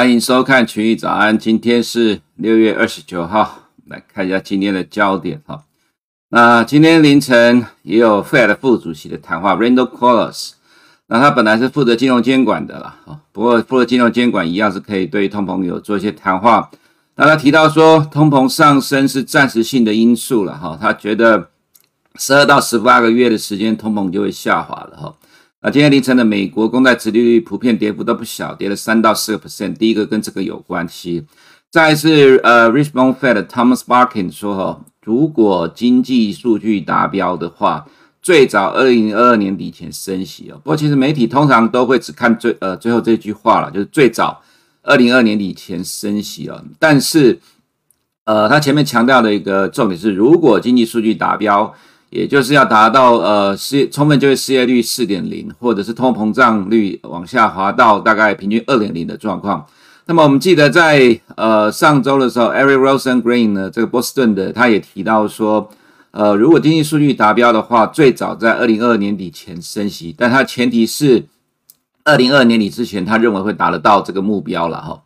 欢迎收看群益早安，今天是六月二十九号，来看一下今天的焦点哈。那今天凌晨也有 Fed 副主席的谈话，Randall Quarles，那他本来是负责金融监管的啦，不过负责金融监管一样是可以对通膨有做一些谈话。那他提到说，通膨上升是暂时性的因素了哈，他觉得十二到十八个月的时间，通膨就会下滑了哈。那今天凌晨的美国公债殖利率普遍跌幅都不小，跌了三到四个 percent。第一个跟这个有关系。再来是呃，Richmond Fed Thomas Barkin 说哈，如果经济数据达标的话，最早二零二二年底前升息哦。不过其实媒体通常都会只看最呃最后这句话了，就是最早二零二二年底前升息哦。但是呃，他前面强调的一个重点是，如果经济数据达标。也就是要达到呃失充分就业失业率四点零，或者是通膨胀率往下滑到大概平均二点零的状况。那么我们记得在呃上周的时候，Eric Rosengren 呢，这个波士顿的他也提到说，呃如果经济数据达标的话，最早在二零二二年底前升息，但他前提是二零二二年底之前，他认为会达得到这个目标了哈。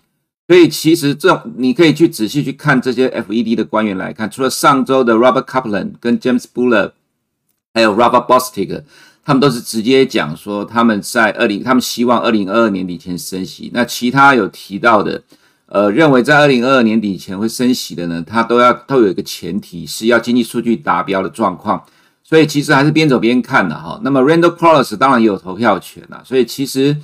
所以其实这你可以去仔细去看这些 FED 的官员来看，除了上周的 Robert Kaplan 跟 James Bullard，还有 Robert Bostic，他们都是直接讲说他们在二零，他们希望二零二二年底前升息。那其他有提到的，呃，认为在二零二二年底前会升息的呢，他都要都有一个前提是要经济数据达标的状况。所以其实还是边走边看的哈。那么 Randall Quarles 当然也有投票权啊，所以其实。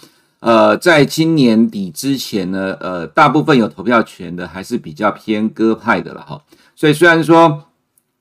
呃，在今年底之前呢，呃，大部分有投票权的还是比较偏鸽派的了哈。所以虽然说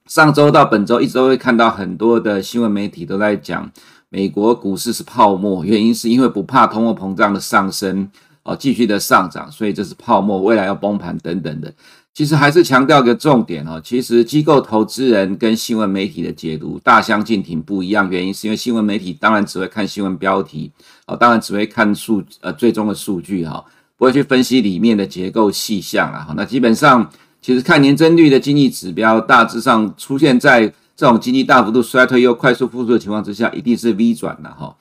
上周到本周一直都会看到很多的新闻媒体都在讲美国股市是泡沫，原因是因为不怕通货膨胀的上升哦，继续的上涨，所以这是泡沫，未来要崩盘等等的。其实还是强调个重点哈，其实机构投资人跟新闻媒体的解读大相径庭不一样，原因是因为新闻媒体当然只会看新闻标题，哦，当然只会看数呃最终的数据哈，不会去分析里面的结构细项啊。那基本上其实看年增率的经济指标，大致上出现在这种经济大幅度衰退又快速复苏的情况之下，一定是 V 转了哈，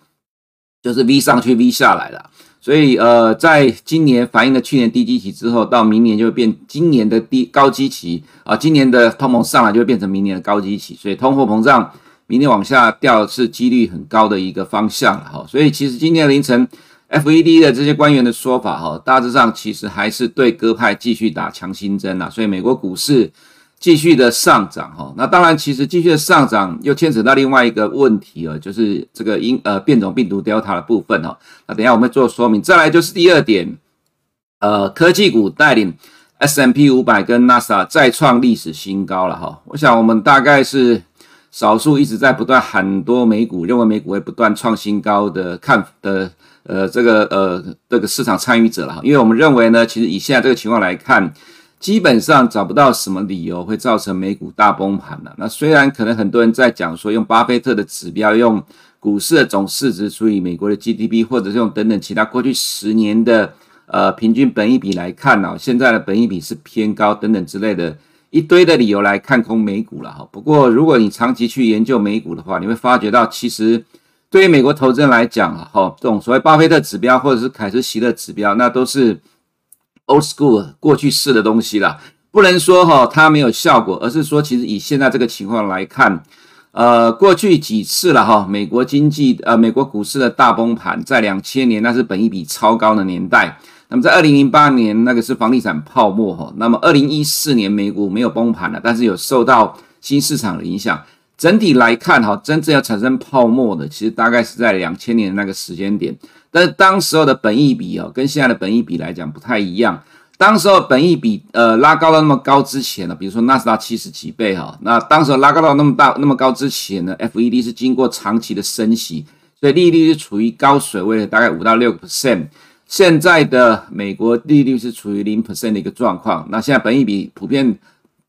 就是 V 上去 V 下来了。所以，呃，在今年反映了去年低基期之后，到明年就会变今年的低高基期啊，今年的通膨上来就会变成明年的高基期，所以通货膨胀明年往下掉是几率很高的一个方向了哈。所以，其实今天凌晨 FED 的这些官员的说法哈，大致上其实还是对鸽派继续打强心针呐，所以美国股市。继续的上涨哈，那当然，其实继续的上涨又牵扯到另外一个问题了，就是这个因呃变种病毒 Delta 的部分哈。那等下我们做说明。再来就是第二点，呃，科技股带领 S M P 五百跟 NASA 再创历史新高了哈。我想我们大概是少数一直在不断喊多美股，认为美股会不断创新高的看的呃这个呃这个市场参与者了哈。因为我们认为呢，其实以现在这个情况来看。基本上找不到什么理由会造成美股大崩盘了。那虽然可能很多人在讲说，用巴菲特的指标，用股市的总市值除以美国的 GDP，或者是用等等其他过去十年的呃平均本益比来看呢，现在的本益比是偏高等等之类的一堆的理由来看空美股了哈。不过如果你长期去研究美股的话，你会发觉到其实对于美国投资人来讲啊，哈，这种所谓巴菲特指标或者是凯斯席勒指标，那都是。Old school 过去式的东西了，不能说哈它没有效果，而是说其实以现在这个情况来看，呃，过去几次了哈，美国经济呃美国股市的大崩盘，在两千年那是本一比超高的年代，那么在二零零八年那个是房地产泡沫哈，那么二零一四年美股没有崩盘了，但是有受到新市场的影响。整体来看哈，真正要产生泡沫的，其实大概是在两千年的那个时间点。但是当时候的本益比哦，跟现在的本益比来讲不太一样。当时候本益比呃拉高到那么高之前呢，比如说纳斯达七十几倍哈，那当时候拉高到那么大那么高之前呢，FED 是经过长期的升息，所以利率是处于高水位的，大概五到六个 percent。现在的美国利率是处于零 percent 的一个状况。那现在本益比普遍。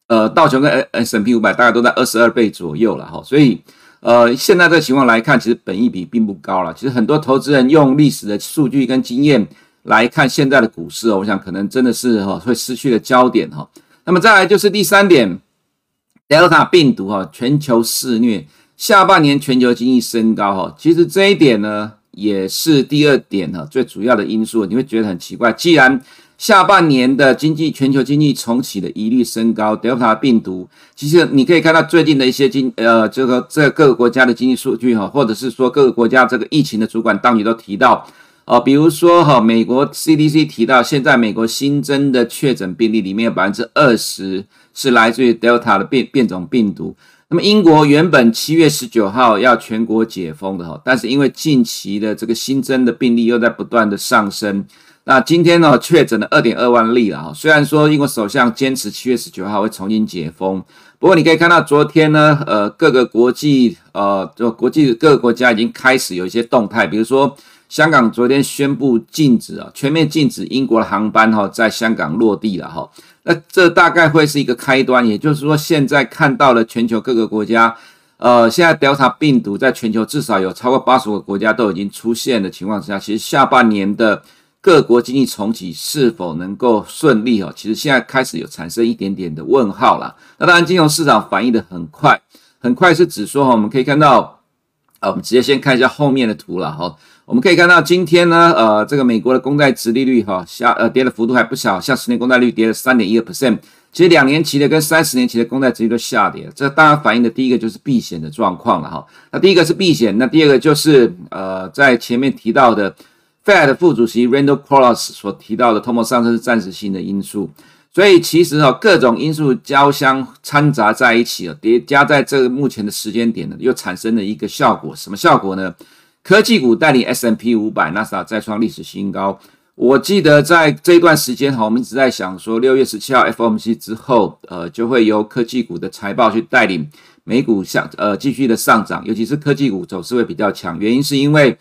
呃，道琼跟 S&P 500大概都在二十二倍左右了哈，所以呃，现在这个情况来看，其实本益比并不高了。其实很多投资人用历史的数据跟经验来看现在的股市，我想可能真的是哈会失去了焦点哈。那么再来就是第三点，Delta 病毒哈全球肆虐，下半年全球经济升高哈，其实这一点呢也是第二点哈最主要的因素。你会觉得很奇怪，既然下半年的经济全球经济重启的疑虑升高，Delta 病毒其实你可以看到最近的一些经呃这个这各个国家的经济数据哈，或者是说各个国家这个疫情的主管当局都提到。哦，比如说哈，美国 CDC 提到，现在美国新增的确诊病例里面有百分之二十是来自于 Delta 的变变种病毒。那么英国原本七月十九号要全国解封的哈，但是因为近期的这个新增的病例又在不断的上升，那今天呢确诊了二点二万例了哈。虽然说英国首相坚持七月十九号会重新解封，不过你可以看到昨天呢，呃，各个国际呃，就国际各个国家已经开始有一些动态，比如说。香港昨天宣布禁止啊，全面禁止英国的航班哈在香港落地了哈。那这大概会是一个开端，也就是说，现在看到了全球各个国家，呃，现在 Delta 病毒在全球至少有超过八十个国家都已经出现的情况之下，其实下半年的各国经济重启是否能够顺利哦？其实现在开始有产生一点点的问号了。那当然，金融市场反应的很快，很快是指说哈，我们可以看到，啊，我们直接先看一下后面的图了哈。我们可以看到，今天呢，呃，这个美国的公债殖利率哈下呃跌的幅度还不小，像十年公债率跌了三点一个 percent，其实两年期的跟三十年期的公债殖利率都下跌，这当然反映的第一个就是避险的状况了哈。那第一个是避险，那第二个就是呃，在前面提到的 Fed 副主席 Randall Quarles 所提到的通货上升是暂时性的因素，所以其实哈各种因素交相掺杂在一起啊，叠加在这个目前的时间点呢，又产生了一个效果，什么效果呢？科技股带领 S&P 五百，纳斯达再创历史新高。我记得在这一段时间哈，我们一直在想说，六月十七号 FOMC 之后，呃，就会由科技股的财报去带领美股向呃继续的上涨，尤其是科技股走势会比较强。原因是因为，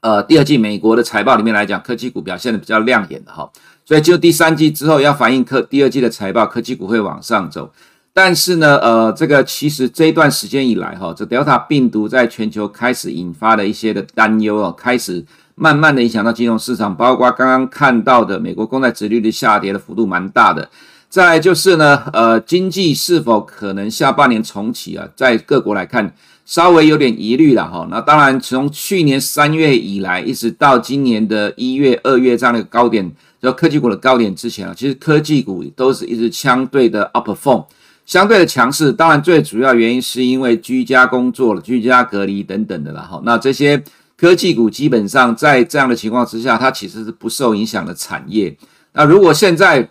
呃，第二季美国的财报里面来讲，科技股表现的比较亮眼的哈，所以就第三季之后要反映科第二季的财报，科技股会往上走。但是呢，呃，这个其实这一段时间以来，哈，这 Delta 病毒在全球开始引发了一些的担忧哦，开始慢慢的影响到金融市场，包括刚刚看到的美国公债殖利率下跌的幅度蛮大的。再就是呢，呃，经济是否可能下半年重启啊？在各国来看，稍微有点疑虑了哈。那当然，从去年三月以来，一直到今年的一月、二月这样的高点，就科技股的高点之前啊，其实科技股都是一直相对的 outperform。相对的强势，当然最主要原因是因为居家工作了、居家隔离等等的了哈。那这些科技股基本上在这样的情况之下，它其实是不受影响的产业。那如果现在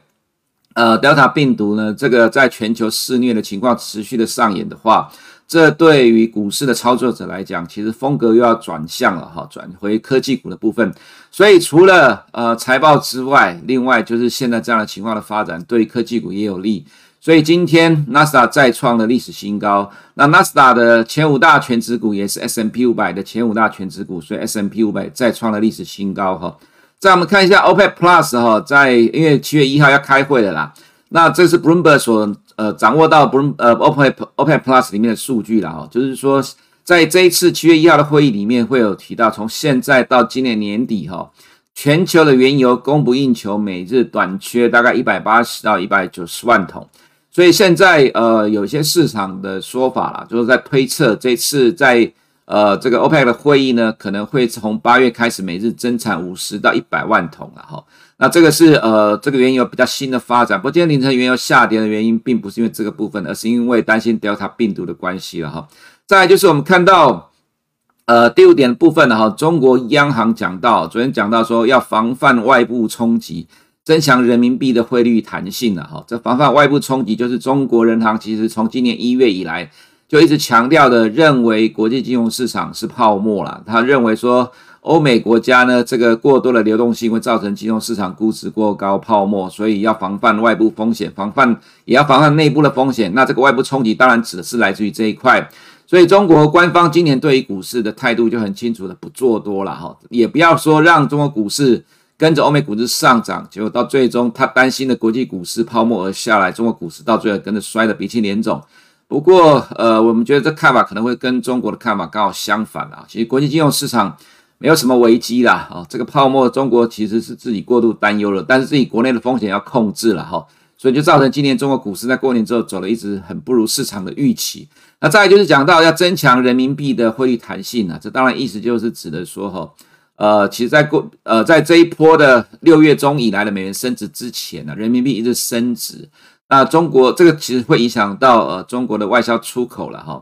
呃 Delta 病毒呢，这个在全球肆虐的情况持续的上演的话，这对于股市的操作者来讲，其实风格又要转向了哈，转回科技股的部分。所以除了呃财报之外，另外就是现在这样的情况的发展，对科技股也有利。所以今天纳斯达再创了历史新高。那纳斯达的前五大权值股也是 S M P 五百的前五大权值股，所以 S M P 五百再创了历史新高哈。再我们看一下 OPEC Plus 哈，在因为七月一号要开会了啦。那这是 Bloomberg 所呃掌握到 Bro，呃 OPEC OPEC Plus 里面的数据了哈，就是说在这一次七月一号的会议里面会有提到，从现在到今年年底哈，全球的原油供不应求，每日短缺大概一百八十到一百九十万桶。所以现在呃，有些市场的说法啦，就是在推测这次在呃这个 OPEC 的会议呢，可能会从八月开始每日增产五十到一百万桶了哈。那这个是呃这个原油比较新的发展。不过今天凌晨原油下跌的原因，并不是因为这个部分，而是因为担心 Delta 病毒的关系了哈。再来就是我们看到呃第五点的部分了哈，中国央行讲到，昨天讲到说要防范外部冲击。增强人民币的汇率弹性了哈，这防范外部冲击，就是中国人行其实从今年一月以来就一直强调的，认为国际金融市场是泡沫了。他认为说，欧美国家呢，这个过多的流动性会造成金融市场估值过高、泡沫，所以要防范外部风险，防范也要防范内部的风险。那这个外部冲击当然指的是来自于这一块。所以中国官方今年对于股市的态度就很清楚的，不做多了哈，也不要说让中国股市。跟着欧美股市上涨，结果到最终他担心的国际股市泡沫而下来，中国股市到最后跟着摔得鼻青脸肿。不过，呃，我们觉得这看法可能会跟中国的看法刚好相反啊。其实国际金融市场没有什么危机啦，啊，这个泡沫中国其实是自己过度担忧了，但是自己国内的风险要控制了哈，所以就造成今年中国股市在过年之后走了一直很不如市场的预期。那再来就是讲到要增强人民币的汇率弹性啊，这当然意思就是指的说哈。呃，其实在过呃在这一波的六月中以来的美元升值之前呢，人民币一直升值。那中国这个其实会影响到呃中国的外销出口了哈。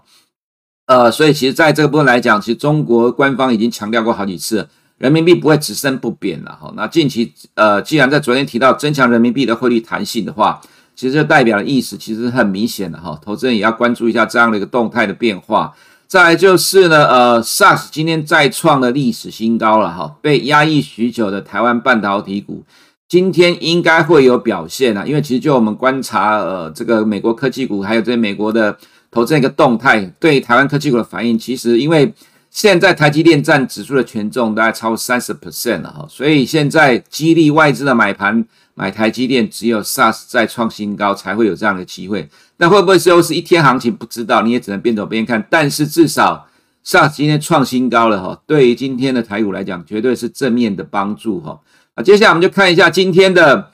呃，所以其实在这个部分来讲，其实中国官方已经强调过好几次，人民币不会只升不贬了哈。那近期呃，既然在昨天提到增强人民币的汇率弹性的话，其实就代表的意思其实很明显的哈，投资人也要关注一下这样的一个动态的变化。再来就是呢，呃，SARS 今天再创了历史新高了哈，被压抑许久的台湾半导体股今天应该会有表现啊，因为其实就我们观察，呃，这个美国科技股还有这美国的。投资一个动态对台湾科技股的反应，其实因为现在台积电占指数的权重大概超过三十 percent 了哈，所以现在激励外资的买盘买台积电，只有 SARS 再创新高才会有这样的机会。那会不会又是一天行情？不知道，你也只能边走边看。但是至少 SARS 今天创新高了哈，对于今天的台股来讲，绝对是正面的帮助哈。那，接下来我们就看一下今天的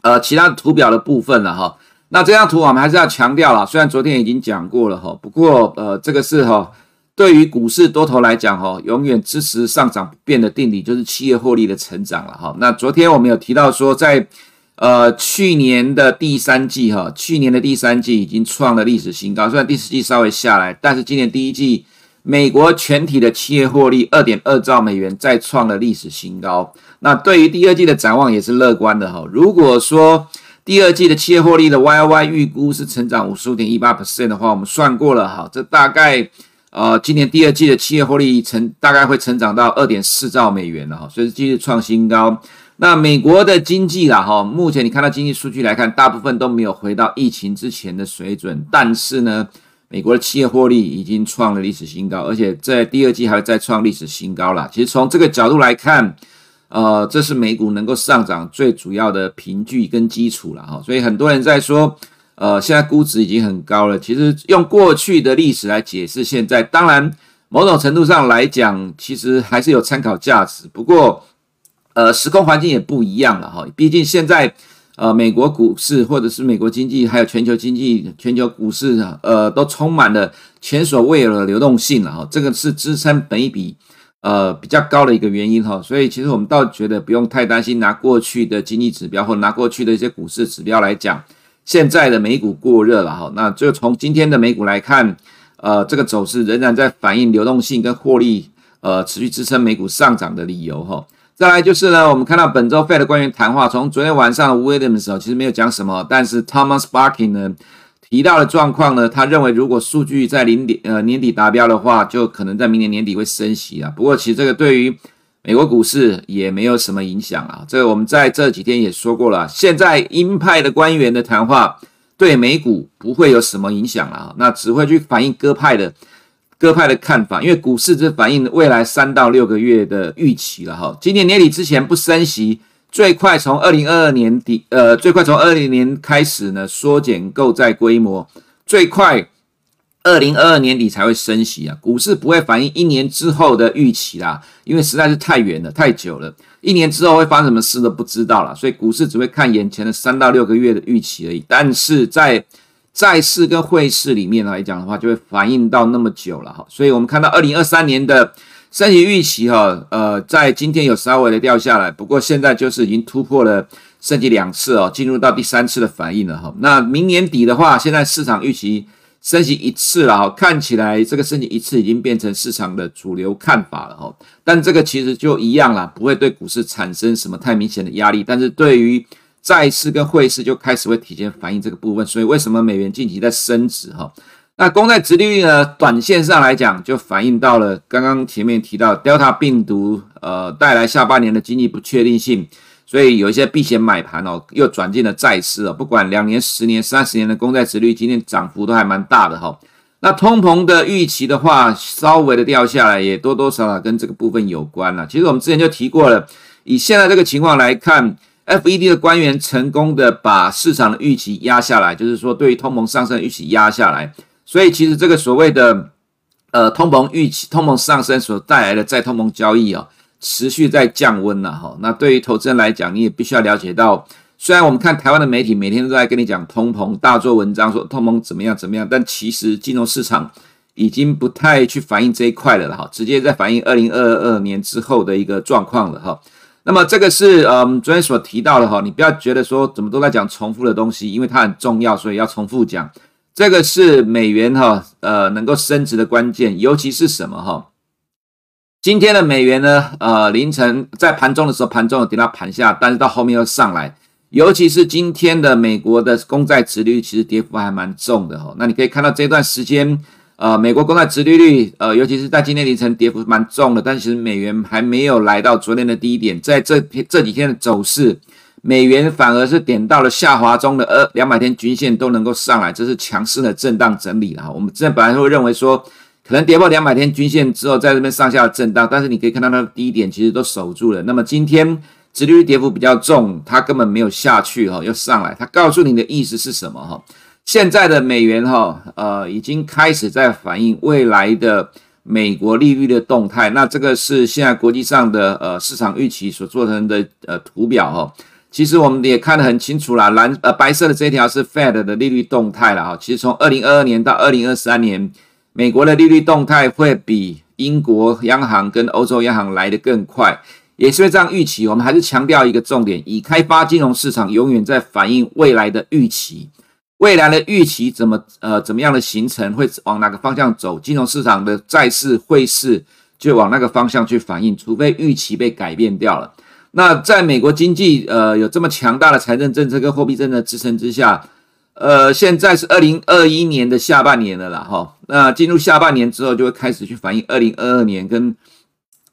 呃其他图表的部分了哈。那这张图我们还是要强调了，虽然昨天已经讲过了哈，不过呃，这个是哈，对于股市多头来讲哈，永远支持上涨不变的定理就是企业获利的成长了哈。那昨天我们有提到说，在呃去年的第三季哈，去年的第三季已经创了历史新高，虽然第四季稍微下来，但是今年第一季美国全体的企业获利二点二兆美元再创了历史新高。那对于第二季的展望也是乐观的哈。如果说第二季的企业获利的 Y Y 预估是成长五十五点一八 percent 的话，我们算过了哈，这大概呃今年第二季的企业获利成大概会成长到二点四兆美元了哈，所以继续创新高。那美国的经济啦哈，目前你看到经济数据来看，大部分都没有回到疫情之前的水准，但是呢，美国的企业获利已经创了历史新高，而且在第二季还会再创历史新高了。其实从这个角度来看。呃，这是美股能够上涨最主要的凭据跟基础了哈，所以很多人在说，呃，现在估值已经很高了。其实用过去的历史来解释现在，当然某种程度上来讲，其实还是有参考价值。不过，呃，时空环境也不一样了哈。毕竟现在，呃，美国股市或者是美国经济，还有全球经济、全球股市，呃，都充满了前所未有的流动性了哈。这个是支撑本一比。呃，比较高的一个原因哈，所以其实我们倒觉得不用太担心，拿过去的经济指标或拿过去的一些股市指标来讲，现在的美股过热了哈。那就从今天的美股来看，呃，这个走势仍然在反映流动性跟获利，呃，持续支撑美股上涨的理由哈。再来就是呢，我们看到本周 Fed 的官员谈话，从昨天晚上的 Williams 的时候，其实没有讲什么，但是 Thomas Barkin 呢，提到的状况呢，他认为如果数据在零点呃年底达标的话，就可能在明年年底会升息啊。不过其实这个对于美国股市也没有什么影响啊。这个我们在这几天也说过了，现在鹰派的官员的谈话对美股不会有什么影响啊，那只会去反映鸽派的鸽派的看法，因为股市只反映未来三到六个月的预期了哈。今年年底之前不升息。最快从二零二二年底，呃，最快从二零年开始呢，缩减购债规模，最快二零二二年底才会升息啊。股市不会反映一年之后的预期啦，因为实在是太远了，太久了，一年之后会发生什么事都不知道了，所以股市只会看眼前的三到六个月的预期而已。但是在债市跟汇市里面来讲的话，就会反映到那么久了哈。所以我们看到二零二三年的。升息预期哈，呃，在今天有稍微的掉下来，不过现在就是已经突破了升息两次哦，进入到第三次的反应了哈。那明年底的话，现在市场预期升息一次了哈，看起来这个升息一次已经变成市场的主流看法了哈。但这个其实就一样啦，不会对股市产生什么太明显的压力，但是对于债市跟汇市就开始会提前反映这个部分。所以为什么美元近期在升值哈？那公债殖利率呢？短线上来讲，就反映到了刚刚前面提到 Delta 病毒，呃，带来下半年的经济不确定性，所以有一些避险买盘哦，又转进了债市哦。不管两年、十年、三十年的公债殖率，今天涨幅都还蛮大的哈。那通膨的预期的话，稍微的掉下来，也多多少少跟这个部分有关了。其实我们之前就提过了，以现在这个情况来看，FED 的官员成功的把市场的预期压下来，就是说对于通膨上升预期压下来。所以其实这个所谓的呃通膨预期、通膨上升所带来的再通膨交易啊，持续在降温了哈。那对于投资人来讲，你也必须要了解到，虽然我们看台湾的媒体每天都在跟你讲通膨，大做文章说通膨怎么样怎么样，但其实金融市场已经不太去反映这一块了了哈，直接在反映二零二二年之后的一个状况了哈。那么这个是嗯昨天所提到的哈，你不要觉得说怎么都在讲重复的东西，因为它很重要，所以要重复讲。这个是美元哈呃能够升值的关键，尤其是什么哈？今天的美元呢，呃凌晨在盘中的时候，盘中有跌到盘下，但是到后面又上来。尤其是今天的美国的公债殖利率，其实跌幅还蛮重的哈。那你可以看到这段时间，呃，美国公债殖利率，呃，尤其是在今天凌晨跌幅蛮重的。但其实美元还没有来到昨天的低点，在这这几天的走势，美元反而是点到了下滑中的呃两百天均线都能够上来，这是强势的震荡整理了。我们之前本来会认为说，可能跌破两百天均线之后，在这边上下震荡，但是你可以看到它的低点其实都守住了。那么今天。殖利率跌幅比较重，它根本没有下去哈，又上来。它告诉你的意思是什么哈？现在的美元哈，呃，已经开始在反映未来的美国利率的动态。那这个是现在国际上的呃市场预期所做成的呃图表哈。其实我们也看得很清楚啦，蓝呃白色的这条是 Fed 的利率动态了哈。其实从二零二二年到二零二三年，美国的利率动态会比英国央行跟欧洲央行来得更快。也是这样预期，我们还是强调一个重点：已开发金融市场永远在反映未来的预期，未来的预期怎么呃怎么样的形成，会往哪个方向走？金融市场的债市、汇市就往那个方向去反映，除非预期被改变掉了。那在美国经济呃有这么强大的财政政策跟货币政策支撑之下，呃，现在是二零二一年的下半年了啦，哈。那进入下半年之后，就会开始去反映二零二二年跟。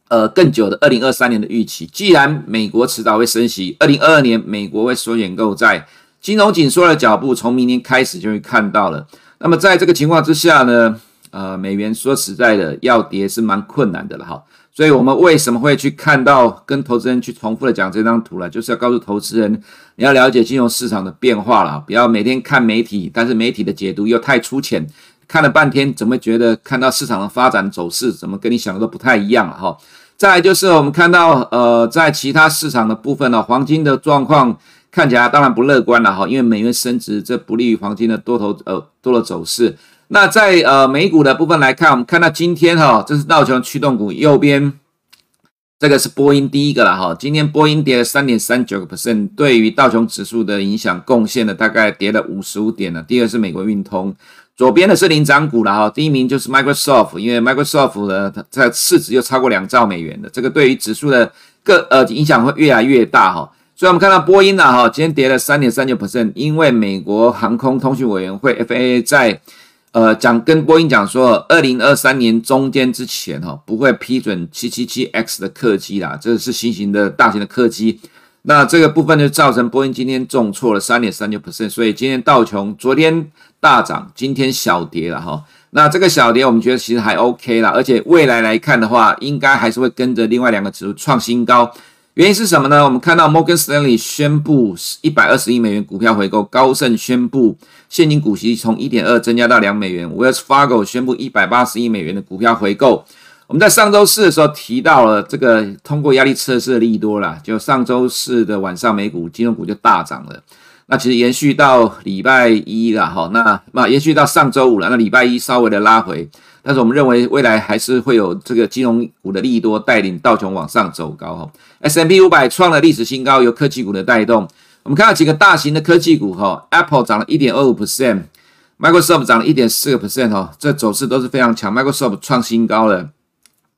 呃，更久的二零二三年的预期，既然美国迟早会升息，二零二二年美国会缩减购债，金融紧缩的脚步从明年开始就会看到了。那么在这个情况之下呢，呃，美元说实在的要跌是蛮困难的了哈。所以我们为什么会去看到跟投资人去重复的讲这张图呢？就是要告诉投资人，你要了解金融市场的变化了，不要每天看媒体，但是媒体的解读又太粗浅，看了半天怎么觉得看到市场的发展走势，怎么跟你想的都不太一样了哈。再来就是我们看到，呃，在其他市场的部分呢，黄金的状况看起来当然不乐观了哈，因为美元升值，这不利于黄金的多头呃多的走势。那在呃美股的部分来看，我们看到今天哈，这是道琼驱动股右边，这个是波音第一个了哈，今天波音跌了三点三九个 percent，对于道琼指数的影响贡献了大概跌了五十五点了。第二是美国运通。左边的是领涨股了哈，第一名就是 Microsoft，因为 Microsoft 呢，它在市值又超过两兆美元的，这个对于指数的个呃影响会越来越大哈。所以我们看到波音呢哈，今天跌了三点三九 percent，因为美国航空通讯委员会 FAA 在呃讲跟波音讲说，二零二三年中间之前哈不会批准七七七 X 的客机啦，这是新型的大型的客机。那这个部分就造成波音今天重挫了三点三九 percent，所以今天道琼昨天大涨，今天小跌了哈。那这个小跌我们觉得其实还 OK 啦，而且未来来看的话，应该还是会跟着另外两个指数创新高。原因是什么呢？我们看到摩根士丹利宣布一百二十亿美元股票回购，高盛宣布现金股息从一点二增加到两美元，Wells Fargo 宣布一百八十亿美元的股票回购。我们在上周四的时候提到了这个通过压力测试的利多啦，就上周四的晚上美股金融股就大涨了。那其实延续到礼拜一了哈，那那延续到上周五了，那礼拜一稍微的拉回，但是我们认为未来还是会有这个金融股的利多带领道琼往上走高哈。S M P 五百创了历史新高，由科技股的带动。我们看到几个大型的科技股哈，Apple 涨了一点二五 percent，Microsoft 涨了一点四个 percent 哈，这走势都是非常强，Microsoft 创新高了。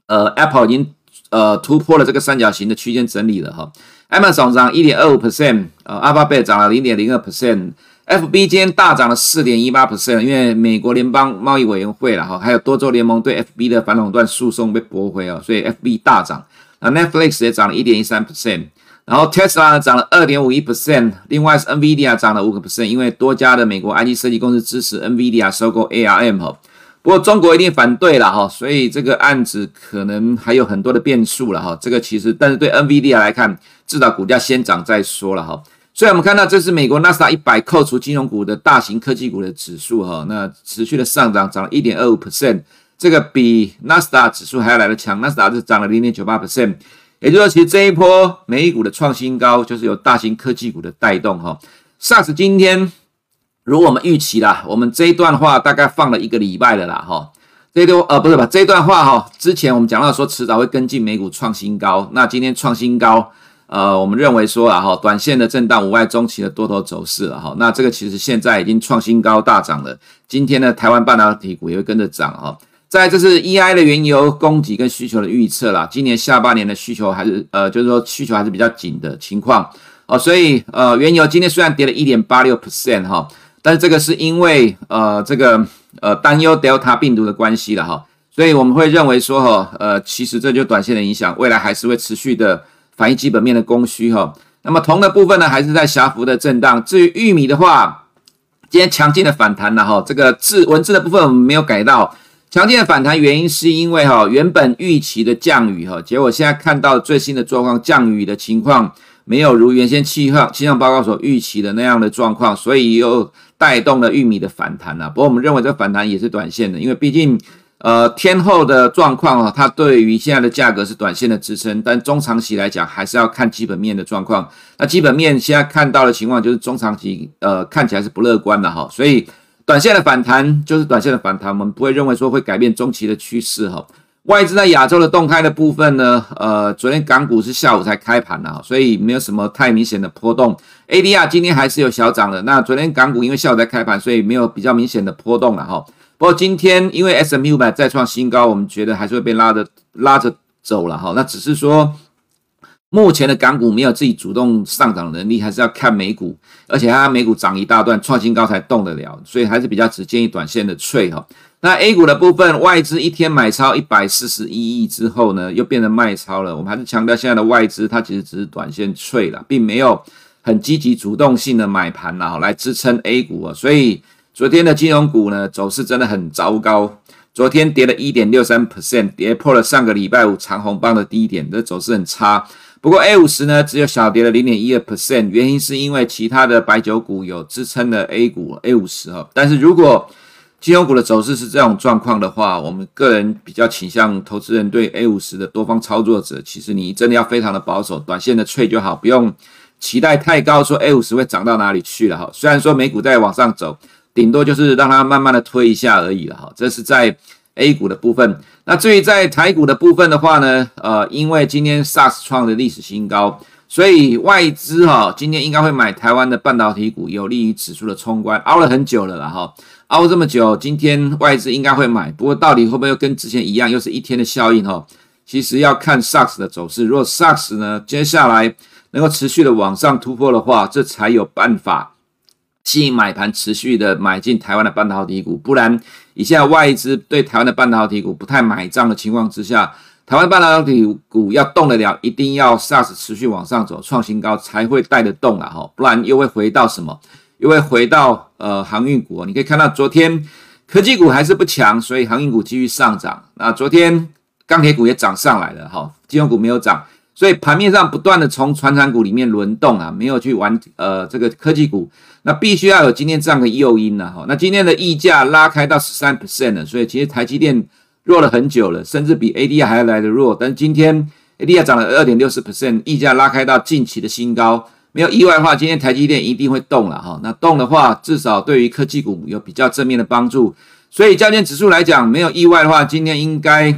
呃，Apple 已经呃突破了这个三角形的区间整理了哈。Amazon 涨一点二五 percent，呃，Alphabet 涨了零点零二 percent，FB 今天大涨了四点一八 percent，因为美国联邦贸易委员会了哈，还有多州联盟对 FB 的反垄断诉讼被驳回哦，所以 FB 大涨。那 Netflix 也涨了一点一三 percent，然后 Tesla 呢涨了二点五一 percent，另外是 NVIDIA 涨了五个 percent，因为多家的美国 IT 设计公司支持 NVIDIA 收购 ARM 哈。不过中国一定反对了哈，所以这个案子可能还有很多的变数了哈。这个其实，但是对 NVIDIA 来看，至少股价先涨再说了哈。所以我们看到这是美国纳斯达一百扣除金融股的大型科技股的指数哈，那持续的上涨，涨了一点二五 percent，这个比纳斯达指数还要来得强，纳斯达是涨了零点九八 percent。也就是说，其实这一波美股的创新高就是由大型科技股的带动哈。SARS 今天。如我们预期啦，我们这一段话大概放了一个礼拜了啦，哈。这一段呃不是吧？这一段话哈，之前我们讲到说迟早会跟进美股创新高，那今天创新高，呃，我们认为说啊哈，短线的震荡无碍中期的多头走势了哈。那这个其实现在已经创新高大涨了，今天呢，台湾半导体股也会跟着涨哈。再来这是 EI 的原油供给跟需求的预测啦，今年下半年的需求还是呃就是说需求还是比较紧的情况哦，所以呃原油今天虽然跌了一点八六 percent 哈。但是这个是因为呃这个呃担忧 Delta 病毒的关系了哈，所以我们会认为说哈呃其实这就短线的影响，未来还是会持续的反映基本面的供需哈。那么铜的部分呢，还是在狭幅的震荡。至于玉米的话，今天强劲的反弹了哈，这个字文字的部分我们没有改到，强劲的反弹原因是因为哈原本预期的降雨哈，结果现在看到最新的状况，降雨的情况没有如原先气象气象报告所预期的那样的状况，所以又。带动了玉米的反弹啊，不过我们认为这反弹也是短线的，因为毕竟，呃，天后的状况啊，它对于现在的价格是短线的支撑，但中长期来讲还是要看基本面的状况。那基本面现在看到的情况就是中长期，呃，看起来是不乐观的哈，所以短线的反弹就是短线的反弹，我们不会认为说会改变中期的趋势哈。外资在亚洲的动态的部分呢，呃，昨天港股是下午才开盘的，所以没有什么太明显的波动。ADR 今天还是有小涨的。那昨天港股因为下午才开盘，所以没有比较明显的波动了哈。不过今天因为 S&P 500再创新高，我们觉得还是会被拉着拉着走了哈。那只是说。目前的港股没有自己主动上涨能力，还是要看美股，而且它美股涨一大段，创新高才动得了，所以还是比较只建议短线的脆哈。那 A 股的部分，外资一天买超一百四十一亿之后呢，又变成卖超了。我们还是强调现在的外资，它其实只是短线脆了，并没有很积极主动性的买盘了来支撑 A 股啊。所以昨天的金融股呢，走势真的很糟糕，昨天跌了一点六三 percent，跌破了上个礼拜五长红棒的低点，这走势很差。不过 A 五十呢，只有小跌了零点一二 percent，原因是因为其他的白酒股有支撑的 A 股 A 五十哈。但是如果金融股的走势是这种状况的话，我们个人比较倾向投资人对 A 五十的多方操作者，其实你真的要非常的保守，短线的脆就好，不用期待太高，说 A 五十会涨到哪里去了哈。虽然说美股在往上走，顶多就是让它慢慢的推一下而已了哈。这是在 A 股的部分。那至于在台股的部分的话呢，呃，因为今天 SARS 创的历史新高，所以外资哈今天应该会买台湾的半导体股，有利于指数的冲关。熬了很久了啦哈，熬这么久，今天外资应该会买。不过到底会不会跟之前一样，又是一天的效应哈？其实要看 SARS 的走势。如果 SARS 呢接下来能够持续的往上突破的话，这才有办法。吸引买盘持续的买进台湾的半导体股，不然以下外资对台湾的半导体股不太买账的情况之下，台湾半导体股要动得了，一定要 SARS 持续往上走，创新高才会带得动啊！哈，不然又会回到什么？又会回到呃航运股。你可以看到昨天科技股还是不强，所以航运股继续上涨。那昨天钢铁股也涨上来了，哈，金融股没有涨，所以盘面上不断的从传产股里面轮动啊，没有去玩呃这个科技股。那必须要有今天这样的诱因了哈。那今天的溢价拉开到十三 percent 了，所以其实台积电弱了很久了，甚至比 ADR 还要来得弱。但今天 ADR 涨了二点六四 percent，溢价拉开到近期的新高，没有意外的话，今天台积电一定会动了哈。那动的话，至少对于科技股有比较正面的帮助。所以加权指数来讲，没有意外的话，今天应该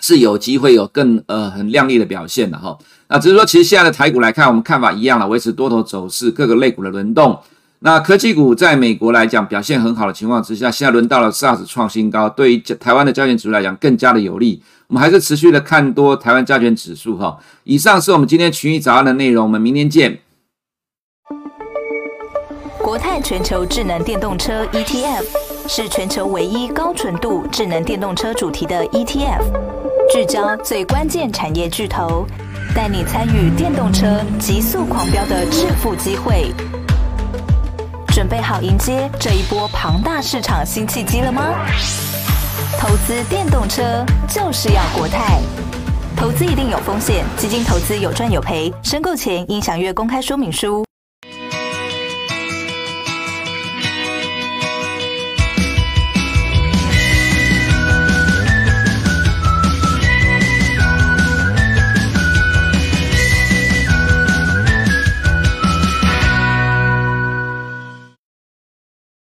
是有机会有更呃很亮丽的表现的哈。那只是说，其实现在的台股来看，我们看法一样了，维持多头走势，各个类股的轮动。那科技股在美国来讲表现很好的情况之下，现在轮到了 SARS 创新高，对于台湾的加权指数来讲更加的有利。我们还是持续的看多台湾加权指数哈。以上是我们今天群益早安的内容，我们明天见。国泰全球智能电动车 ETF 是全球唯一高纯度智能电动车主题的 ETF，聚焦最关键产业巨头，带你参与电动车急速狂飙的致富机会。准备好迎接这一波庞大市场新契机了吗？投资电动车就是要国泰。投资一定有风险，基金投资有赚有赔，申购前应详阅公开说明书。